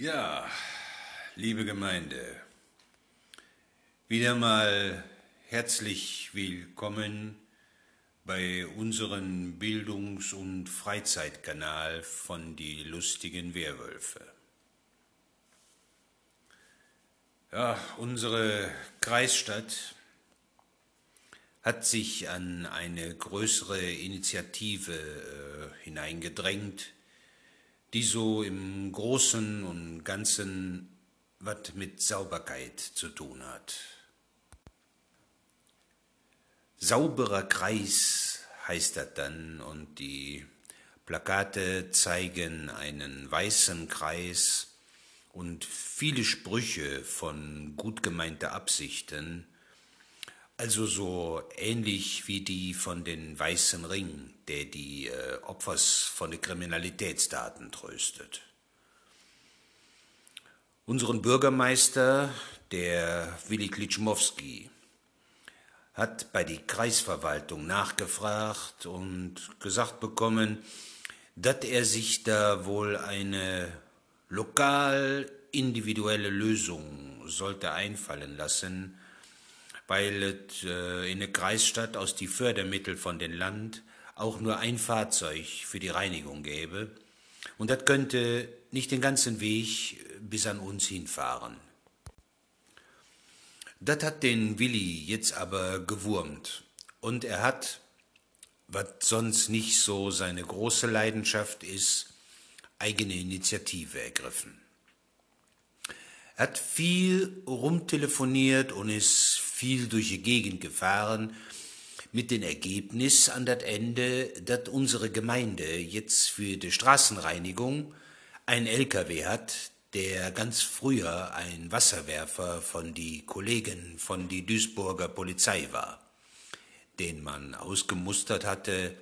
Ja, liebe Gemeinde, wieder mal herzlich willkommen bei unserem Bildungs- und Freizeitkanal von die lustigen Werwölfe. Ja, unsere Kreisstadt hat sich an eine größere Initiative äh, hineingedrängt, die so im Großen und Ganzen was mit Sauberkeit zu tun hat. Sauberer Kreis heißt das dann und die Plakate zeigen einen weißen Kreis und viele Sprüche von gut gemeinter Absichten, also so ähnlich wie die von den Weißen Ring, der die äh, Opfers von den Kriminalitätsdaten tröstet. Unseren Bürgermeister, der Willi Klitschmowski, hat bei die Kreisverwaltung nachgefragt und gesagt bekommen, dass er sich da wohl eine lokal individuelle Lösung sollte einfallen lassen, weil es äh, in der Kreisstadt aus die Fördermittel von dem Land auch nur ein Fahrzeug für die Reinigung gäbe. Und das könnte nicht den ganzen Weg bis an uns hinfahren. Das hat den Willi jetzt aber gewurmt. Und er hat, was sonst nicht so seine große Leidenschaft ist, eigene Initiative ergriffen. Hat viel rumtelefoniert und ist viel durch die Gegend gefahren, mit dem Ergebnis an das Ende, dass unsere Gemeinde jetzt für die Straßenreinigung ein LKW hat, der ganz früher ein Wasserwerfer von die Kollegen von die Duisburger Polizei war, den man ausgemustert hatte,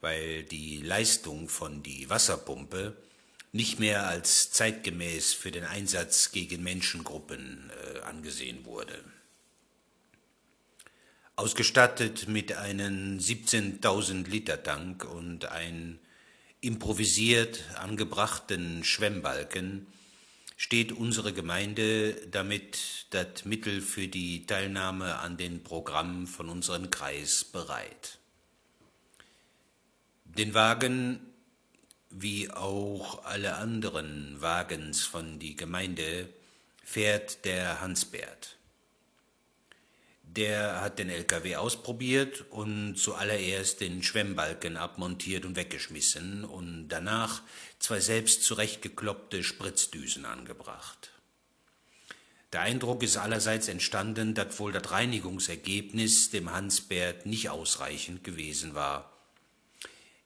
weil die Leistung von die Wasserpumpe nicht mehr als zeitgemäß für den Einsatz gegen Menschengruppen äh, angesehen wurde. Ausgestattet mit einem 17.000 Liter Tank und einem improvisiert angebrachten Schwemmbalken steht unsere Gemeinde damit das Mittel für die Teilnahme an den Programmen von unserem Kreis bereit. Den Wagen wie auch alle anderen Wagens von die Gemeinde fährt der Hansbert. Der hat den LKW ausprobiert und zuallererst den Schwemmbalken abmontiert und weggeschmissen und danach zwei selbst zurechtgekloppte Spritzdüsen angebracht. Der Eindruck ist allerseits entstanden, dass wohl das Reinigungsergebnis dem Hansbert nicht ausreichend gewesen war.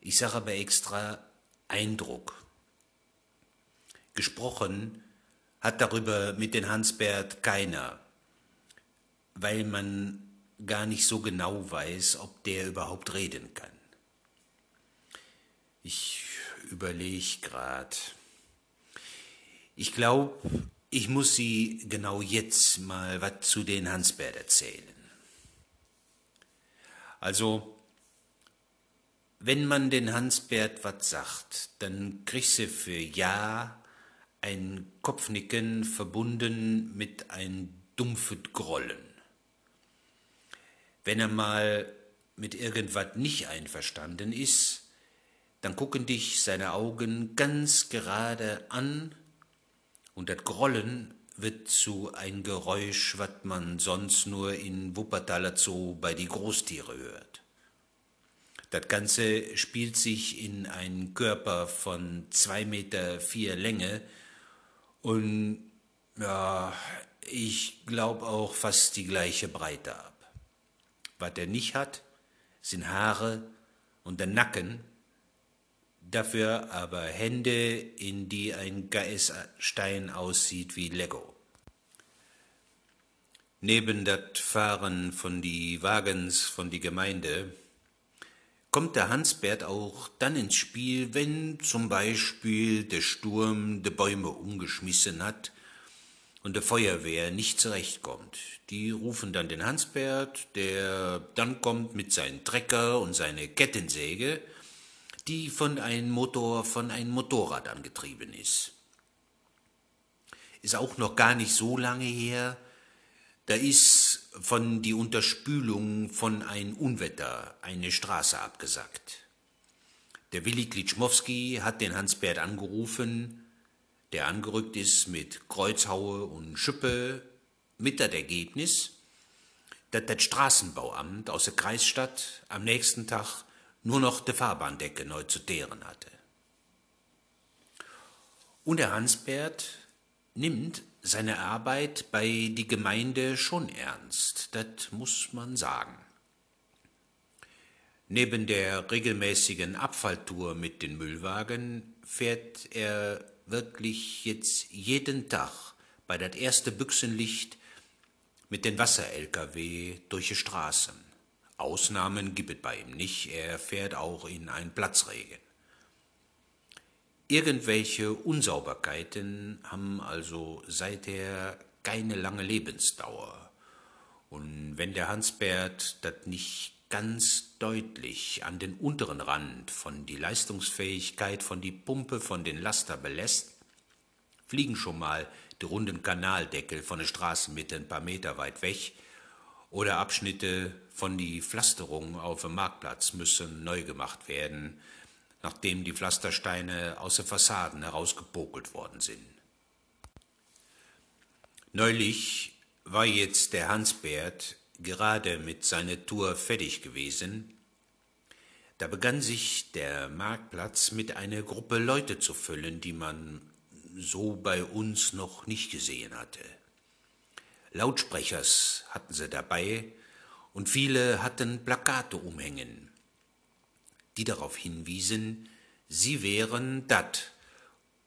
Ich sage aber extra Eindruck. Gesprochen hat darüber mit den Hansbert keiner weil man gar nicht so genau weiß, ob der überhaupt reden kann. Ich überlege gerade. Ich glaube, ich muss Sie genau jetzt mal was zu den Hansbert erzählen. Also, wenn man den Hansbert was sagt, dann kriegst du für Ja ein Kopfnicken verbunden mit ein dumpfes Grollen. Wenn er mal mit irgendwas nicht einverstanden ist, dann gucken dich seine Augen ganz gerade an und das Grollen wird zu ein Geräusch, was man sonst nur in Wuppertaler Zoo bei die Großtiere hört. Das Ganze spielt sich in einen Körper von zwei Meter vier Länge und ja, ich glaube auch fast die gleiche Breite ab. Was er nicht hat, sind Haare und der Nacken, dafür aber Hände, in die ein Geißstein aussieht wie Lego. Neben das Fahren von die Wagens von die Gemeinde kommt der Hansbert auch dann ins Spiel, wenn zum Beispiel der Sturm de Bäume umgeschmissen hat und der Feuerwehr nicht zurechtkommt. Die rufen dann den Hansbert, der dann kommt mit seinem Trecker und seine Kettensäge, die von einem Motor, von einem Motorrad angetrieben ist. ist auch noch gar nicht so lange her, da ist von die Unterspülung von ein Unwetter eine Straße abgesackt. Der Willi Klitschmowski hat den Hansbert angerufen, der angerückt ist mit Kreuzhaue und Schippe, mit das Ergebnis, dass das Straßenbauamt aus der Kreisstadt am nächsten Tag nur noch die Fahrbahndecke neu zu teeren hatte. Und der Hansbert nimmt seine Arbeit bei die Gemeinde schon ernst, das muss man sagen. Neben der regelmäßigen Abfalltour mit den Müllwagen fährt er wirklich jetzt jeden Tag bei das erste Büchsenlicht mit den Wasser-LKW durch die Straßen. Ausnahmen gibt es bei ihm nicht, er fährt auch in einen Platzregen. Irgendwelche Unsauberkeiten haben also seither keine lange Lebensdauer. Und wenn der Hansbert das nicht ganz deutlich an den unteren Rand von die Leistungsfähigkeit von die Pumpe von den Laster belässt, fliegen schon mal die runden Kanaldeckel von der Straßenmitte ein paar Meter weit weg oder Abschnitte von die Pflasterung auf dem Marktplatz müssen neu gemacht werden, nachdem die Pflastersteine aus den Fassaden herausgepokelt worden sind. Neulich war jetzt der Hansbert gerade mit seiner Tour fertig gewesen, da begann sich der Marktplatz mit einer Gruppe Leute zu füllen, die man so bei uns noch nicht gesehen hatte. Lautsprechers hatten sie dabei und viele hatten Plakate umhängen, die darauf hinwiesen, sie wären dat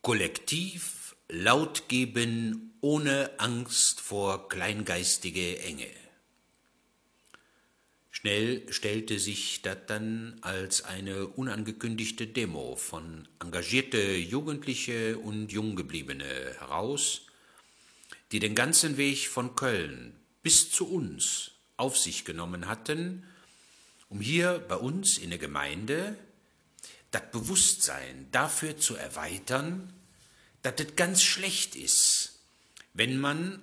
Kollektiv laut geben ohne Angst vor kleingeistige Enge. Schnell stellte sich das dann als eine unangekündigte Demo von engagierte Jugendliche und Junggebliebene heraus, die den ganzen Weg von Köln bis zu uns auf sich genommen hatten, um hier bei uns in der Gemeinde das Bewusstsein dafür zu erweitern, dass es ganz schlecht ist, wenn man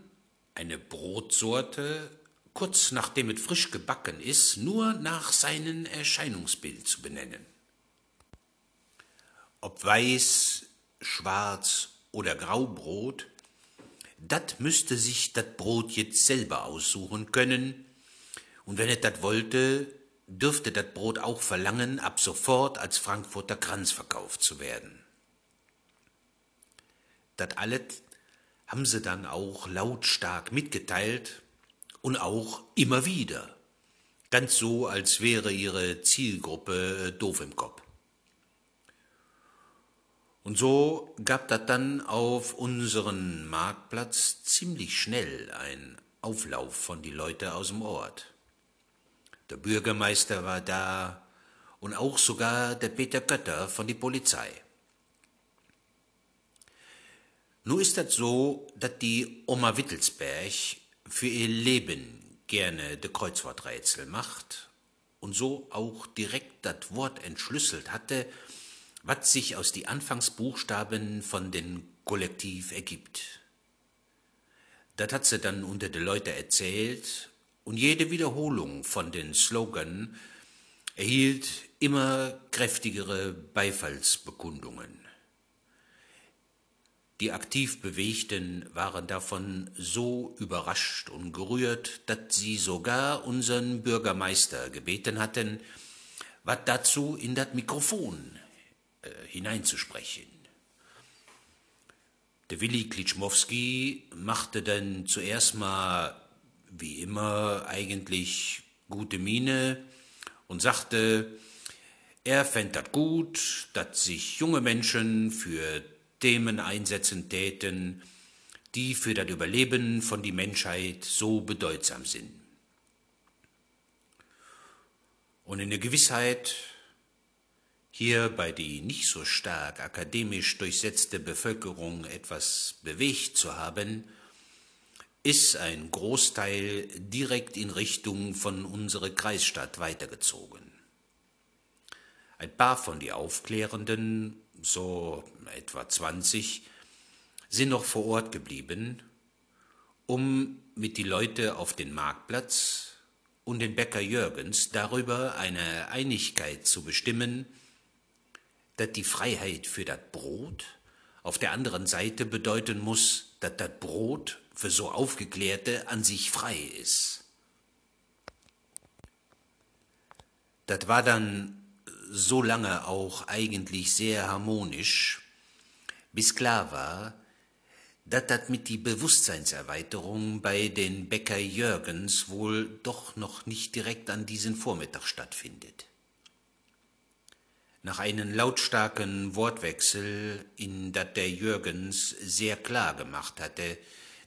eine Brotsorte kurz nachdem es frisch gebacken ist, nur nach seinem Erscheinungsbild zu benennen. Ob weiß, schwarz oder graubrot, das müsste sich das Brot jetzt selber aussuchen können, und wenn es das wollte, dürfte das Brot auch verlangen, ab sofort als Frankfurter Kranz verkauft zu werden. Das alles haben sie dann auch lautstark mitgeteilt und auch immer wieder. Ganz so, als wäre ihre Zielgruppe äh, doof im Kopf. Und so gab das dann auf unseren Marktplatz ziemlich schnell ein Auflauf von die Leute aus dem Ort. Der Bürgermeister war da und auch sogar der Peter Götter von die Polizei. Nur ist das so, dass die Oma Wittelsberg für ihr Leben gerne de Kreuzworträtsel macht und so auch direkt das Wort entschlüsselt hatte, was sich aus die Anfangsbuchstaben von den Kollektiv ergibt. Das hat sie dann unter de Leute erzählt und jede Wiederholung von den Slogan erhielt immer kräftigere Beifallsbekundungen. Die aktiv Bewegten waren davon so überrascht und gerührt, dass sie sogar unseren Bürgermeister gebeten hatten, was dazu in das Mikrofon äh, hineinzusprechen. Der Willi Klitschmowski machte dann zuerst mal, wie immer, eigentlich gute Miene und sagte, er fänd das gut, dass sich junge Menschen für Themen einsetzen täten, die für das Überleben von die Menschheit so bedeutsam sind. Und in der Gewissheit, hier bei die nicht so stark akademisch durchsetzte Bevölkerung etwas bewegt zu haben, ist ein Großteil direkt in Richtung von unserer Kreisstadt weitergezogen. Ein paar von die Aufklärenden so etwa 20, sind noch vor Ort geblieben, um mit die Leute auf den Marktplatz und den Bäcker Jürgens darüber eine Einigkeit zu bestimmen, dass die Freiheit für das Brot auf der anderen Seite bedeuten muss, dass das Brot für so Aufgeklärte an sich frei ist. Das war dann so lange auch eigentlich sehr harmonisch, bis klar war, dass das mit die Bewusstseinserweiterung bei den Bäcker Jürgens wohl doch noch nicht direkt an diesen Vormittag stattfindet. Nach einem lautstarken Wortwechsel, in dat der Jürgens sehr klar gemacht hatte,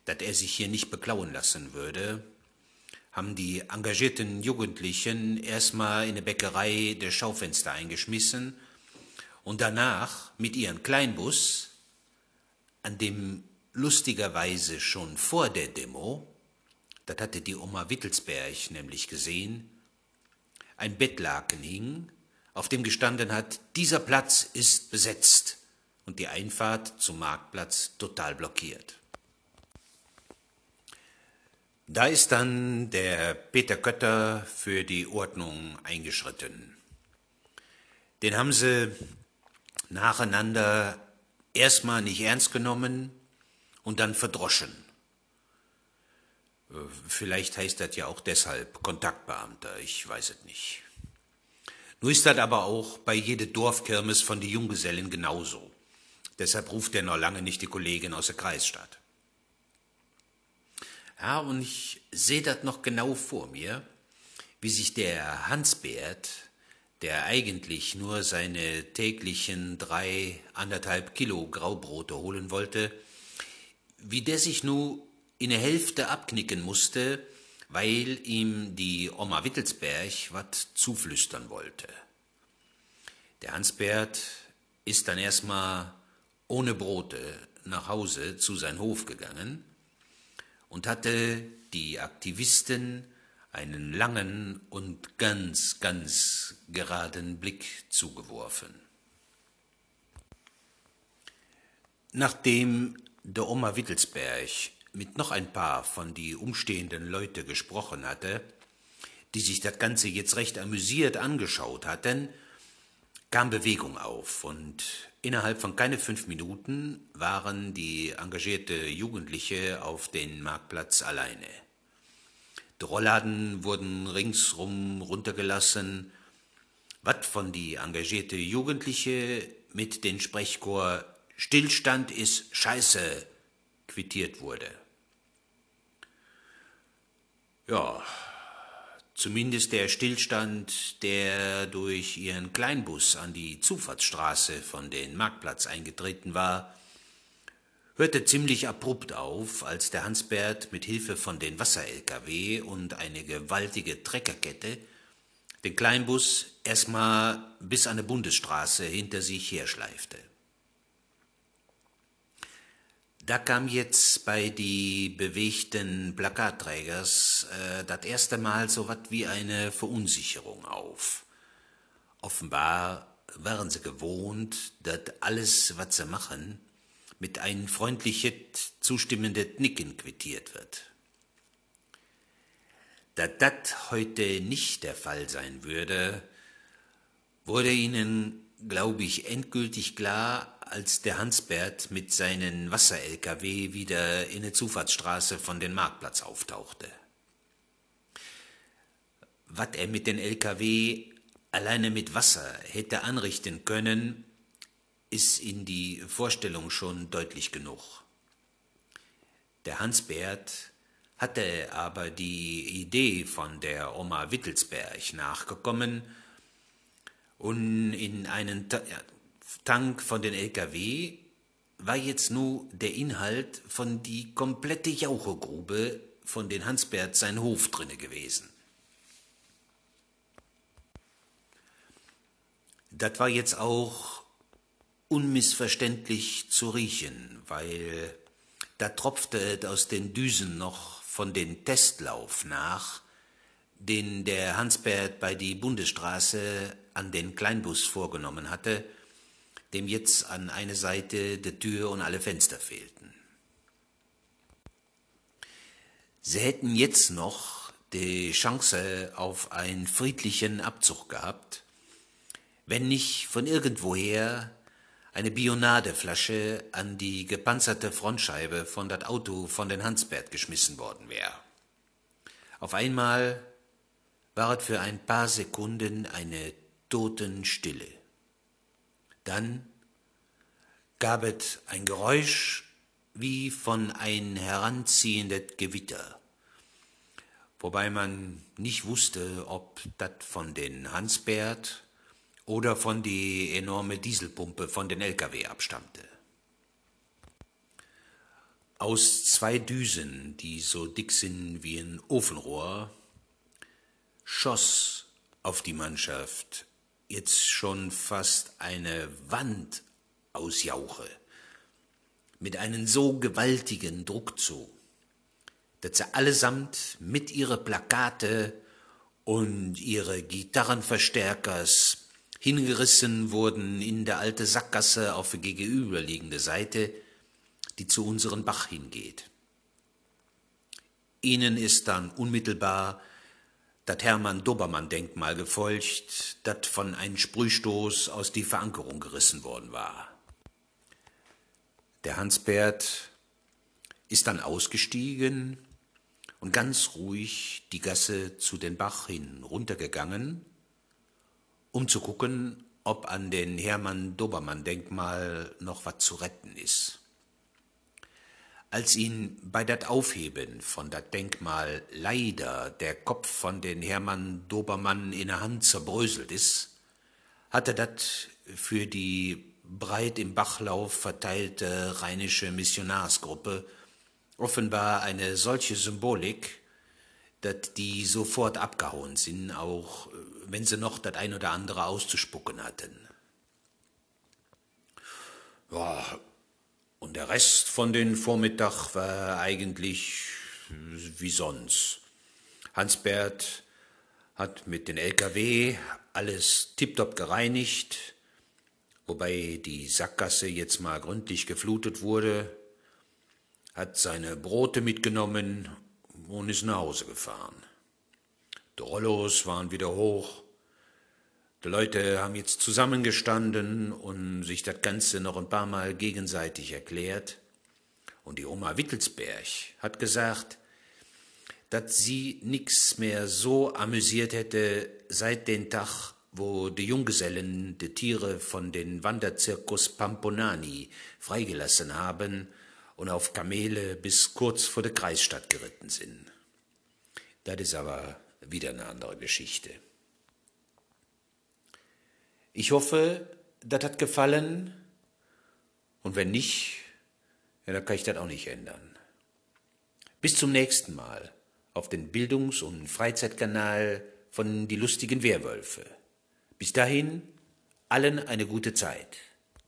dass er sich hier nicht beklauen lassen würde, haben die engagierten Jugendlichen erstmal in der Bäckerei der Schaufenster eingeschmissen und danach mit ihrem Kleinbus, an dem lustigerweise schon vor der Demo, das hatte die Oma Wittelsberg nämlich gesehen, ein Bettlaken hing, auf dem gestanden hat, dieser Platz ist besetzt und die Einfahrt zum Marktplatz total blockiert. Da ist dann der Peter Kötter für die Ordnung eingeschritten. Den haben sie nacheinander erstmal nicht ernst genommen und dann verdroschen. Äh, vielleicht heißt das ja auch deshalb Kontaktbeamter, ich weiß es nicht. Nur ist das aber auch bei jede Dorfkirmes von die Junggesellen genauso. Deshalb ruft er noch lange nicht die Kollegin aus der Kreisstadt. Ja, und ich sehe das noch genau vor mir, wie sich der Hansbert, der eigentlich nur seine täglichen drei, anderthalb Kilo Graubrote holen wollte, wie der sich nu in der Hälfte abknicken musste, weil ihm die Oma Wittelsberg wat zuflüstern wollte. Der Hansbert ist dann erstmal ohne Brote nach Hause zu sein Hof gegangen, und hatte die Aktivisten einen langen und ganz, ganz geraden Blick zugeworfen. Nachdem der Oma Wittelsberg mit noch ein paar von die umstehenden Leute gesprochen hatte, die sich das Ganze jetzt recht amüsiert angeschaut hatten, kam Bewegung auf und innerhalb von keine fünf Minuten waren die engagierte Jugendliche auf den Marktplatz alleine. Die Rollladen wurden ringsrum runtergelassen, wat von die engagierte Jugendliche mit den Sprechchor Stillstand ist Scheiße quittiert wurde. Ja, Zumindest der Stillstand, der durch ihren Kleinbus an die Zufahrtsstraße von den Marktplatz eingetreten war, hörte ziemlich abrupt auf, als der Hansbert mit Hilfe von den Wasser-LKW und eine gewaltige Treckerkette den Kleinbus erstmal bis an die Bundesstraße hinter sich herschleifte. Da kam jetzt bei die bewegten Plakatträgers äh, das erste Mal so was wie eine Verunsicherung auf. Offenbar waren sie gewohnt, dass alles, was sie machen, mit ein freundliches, zustimmendes Nicken quittiert wird. Da das heute nicht der Fall sein würde, wurde ihnen, glaube ich, endgültig klar, als der Hansbert mit seinen Wasser-LKW wieder in der Zufahrtsstraße von den Marktplatz auftauchte. Was er mit den LKW alleine mit Wasser hätte anrichten können, ist in die Vorstellung schon deutlich genug. Der Hansbert hatte aber die Idee von der Oma Wittelsberg nachgekommen und in einen Tank von den LKW war jetzt nur der Inhalt von die komplette Jauchegrube von den Hansbert sein Hof drinne gewesen. Das war jetzt auch unmissverständlich zu riechen, weil da tropfte aus den Düsen noch von den Testlauf nach, den der Hansbert bei die Bundesstraße an den Kleinbus vorgenommen hatte, dem jetzt an eine Seite der Tür und alle Fenster fehlten. Sie hätten jetzt noch die Chance auf einen friedlichen Abzug gehabt, wenn nicht von irgendwoher eine Bionadeflasche an die gepanzerte Frontscheibe von dat Auto von den Hansbert geschmissen worden wäre. Auf einmal war es für ein paar Sekunden eine Totenstille. Dann gab es ein Geräusch wie von ein heranziehendes Gewitter, wobei man nicht wusste, ob das von den Hansbert oder von die enorme Dieselpumpe von den LKW abstammte. Aus zwei Düsen, die so dick sind wie ein Ofenrohr, schoss auf die Mannschaft jetzt schon fast eine Wand aus Jauche mit einem so gewaltigen Druck zu, dass sie allesamt mit ihre Plakate und ihre Gitarrenverstärkers hingerissen wurden in der alte Sackgasse auf die gegenüberliegende Seite, die zu unserem Bach hingeht. Ihnen ist dann unmittelbar das Hermann-Dobermann-Denkmal gefolgt, das von einem Sprühstoß aus die Verankerung gerissen worden war. Der Hansbert ist dann ausgestiegen und ganz ruhig die Gasse zu den Bach hin runtergegangen, um zu gucken, ob an den Hermann-Dobermann-Denkmal noch was zu retten ist. Als ihn bei dat Aufheben von dat Denkmal leider der Kopf von den Hermann Dobermann in der Hand zerbröselt ist, hatte dat für die breit im Bachlauf verteilte rheinische Missionarsgruppe offenbar eine solche Symbolik, dat die sofort abgehauen sind, auch wenn sie noch das ein oder andere auszuspucken hatten. Ja, und der Rest von den Vormittag war eigentlich wie sonst. Hansbert hat mit den LKW alles tiptop gereinigt, wobei die Sackgasse jetzt mal gründlich geflutet wurde, hat seine Brote mitgenommen und ist nach Hause gefahren. Die Rollos waren wieder hoch, die Leute haben jetzt zusammengestanden und sich das Ganze noch ein paar Mal gegenseitig erklärt. Und die Oma Wittelsberg hat gesagt, dass sie nix mehr so amüsiert hätte seit dem Tag, wo die Junggesellen die Tiere von den Wanderzirkus Pamponani freigelassen haben und auf Kamele bis kurz vor der Kreisstadt geritten sind. Das ist aber wieder eine andere Geschichte. Ich hoffe, das hat gefallen. Und wenn nicht, ja, dann kann ich das auch nicht ändern. Bis zum nächsten Mal auf den Bildungs- und Freizeitkanal von Die lustigen Werwölfe. Bis dahin, allen eine gute Zeit.